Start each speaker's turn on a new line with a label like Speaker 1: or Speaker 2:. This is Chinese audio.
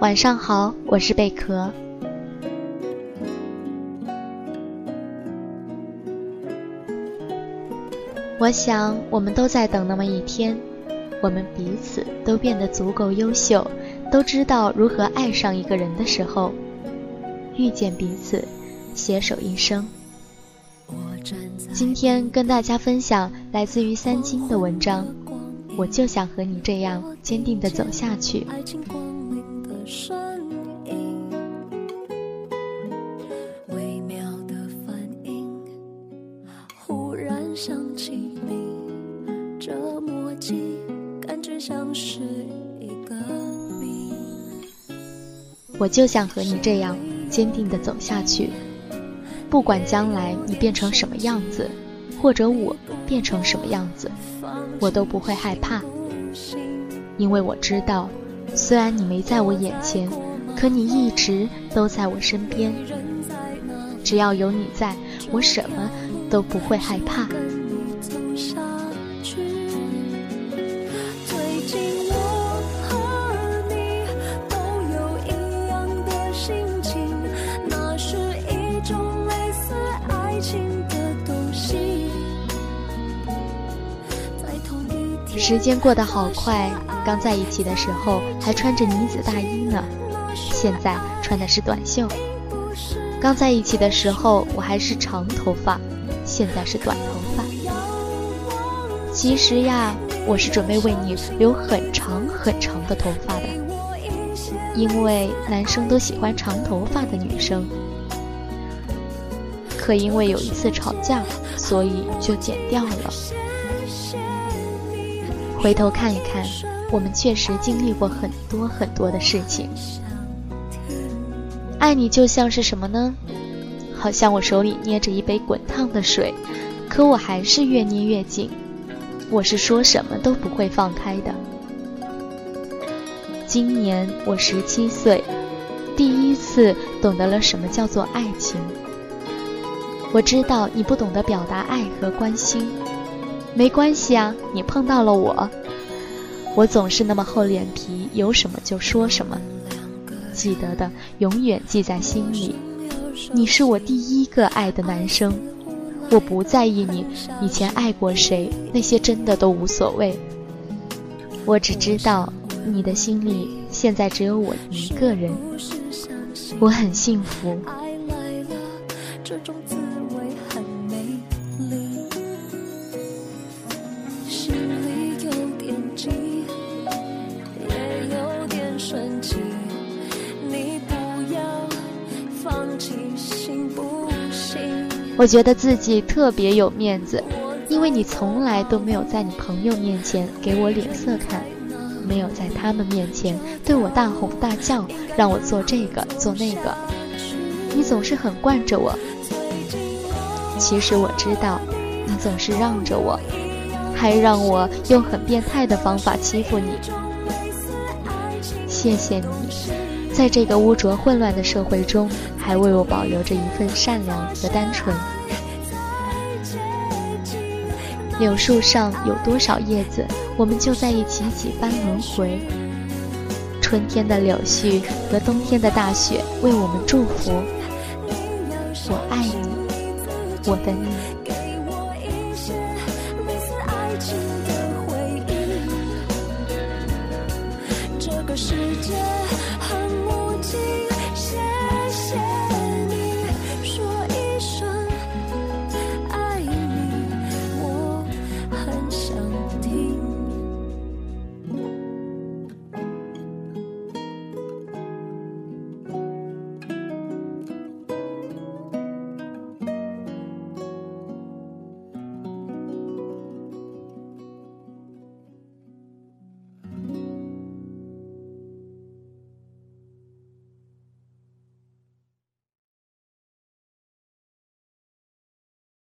Speaker 1: 晚上好，我是贝壳。我想，我们都在等那么一天，我们彼此都变得足够优秀，都知道如何爱上一个人的时候，遇见彼此，携手一生。今天跟大家分享来自于三金的文章，我就想和你这样坚定的走下去。
Speaker 2: 微妙的反应，忽然想起你，这默契感觉像是一个谜。
Speaker 1: 我就想和你这样坚定的走下去，不管将来你变成什么样子，或者我变成什么样子，我都不会害怕，因为我知道。虽然你没在我眼前，可你一直都在我身边。只要有你在，我什么都不会害怕。时间过得好快。刚在一起的时候还穿着呢子大衣呢，现在穿的是短袖。刚在一起的时候我还是长头发，现在是短头发。其实呀，我是准备为你留很长很长的头发的，因为男生都喜欢长头发的女生。可因为有一次吵架，所以就剪掉了。回头看一看。我们确实经历过很多很多的事情。爱你就像是什么呢？好像我手里捏着一杯滚烫的水，可我还是越捏越紧。我是说什么都不会放开的。今年我十七岁，第一次懂得了什么叫做爱情。我知道你不懂得表达爱和关心，没关系啊，你碰到了我。我总是那么厚脸皮，有什么就说什么。记得的，永远记在心里。你是我第一个爱的男生，我不在意你以前爱过谁，那些真的都无所谓。我只知道，你的心里现在只有我一个人，我很幸福。我觉得自己特别有面子，因为你从来都没有在你朋友面前给我脸色看，没有在他们面前对我大吼大叫，让我做这个做那个。你总是很惯着我。其实我知道，你总是让着我，还让我用很变态的方法欺负你。谢谢你，在这个污浊混乱的社会中，还为我保留着一份善良和单纯。柳树上有多少叶子，我们就在一起几番轮回。春天的柳絮和冬天的大雪为我们祝福。我爱你，我的你。世界。